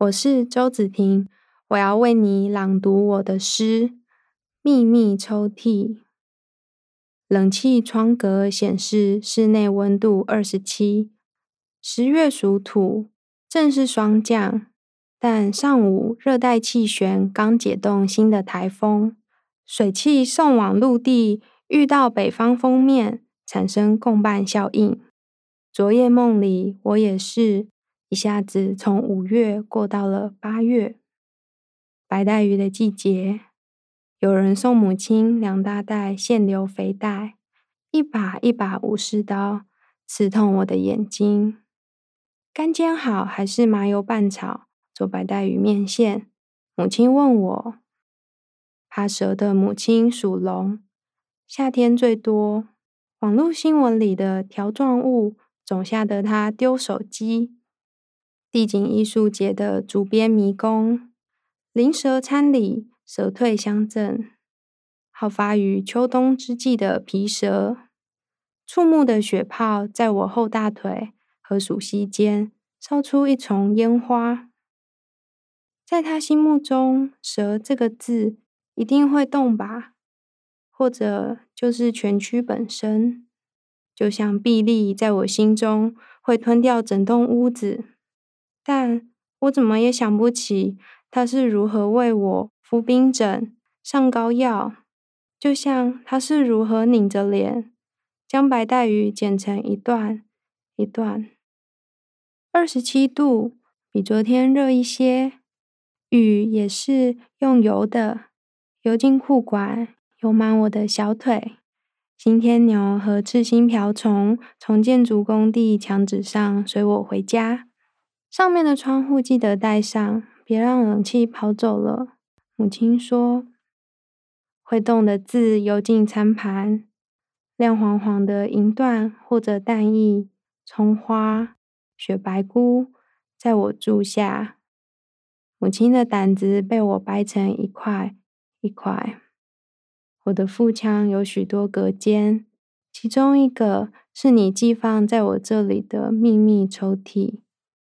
我是周子婷，我要为你朗读我的诗《秘密抽屉》。冷气窗格显示室内温度二十七。十月属土，正是霜降，但上午热带气旋刚解冻新的台风，水汽送往陆地，遇到北方锋面，产生共伴效应。昨夜梦里，我也是。一下子从五月过到了八月，白带鱼的季节。有人送母亲两大袋现流肥带，一把一把武士刀，刺痛我的眼睛。干煎好还是麻油拌炒做白带鱼面线？母亲问我。怕蛇的母亲属龙，夏天最多。网络新闻里的条状物总吓得他丢手机。地景艺术节的竹编迷宫，灵蛇参礼，蛇退乡镇，好发于秋冬之际的皮蛇，触目的血泡在我后大腿和鼠蹊间烧出一丛烟花。在他心目中，蛇这个字一定会动吧？或者就是蜷曲本身，就像臂力在我心中会吞掉整栋屋子。但我怎么也想不起他是如何为我敷冰枕、上膏药，就像他是如何拧着脸将白带鱼剪成一段一段。二十七度，比昨天热一些。雨也是用游的，游进裤管，游满我的小腿。新天牛和赤心瓢虫从建筑工地墙纸上随我回家。上面的窗户记得带上，别让冷气跑走了。母亲说：“会动的字游进餐盘，亮黄黄的银段或者蛋液、葱花、雪白菇，在我箸下。母亲的胆子被我掰成一块一块。我的腹腔有许多隔间，其中一个是你寄放在我这里的秘密抽屉。”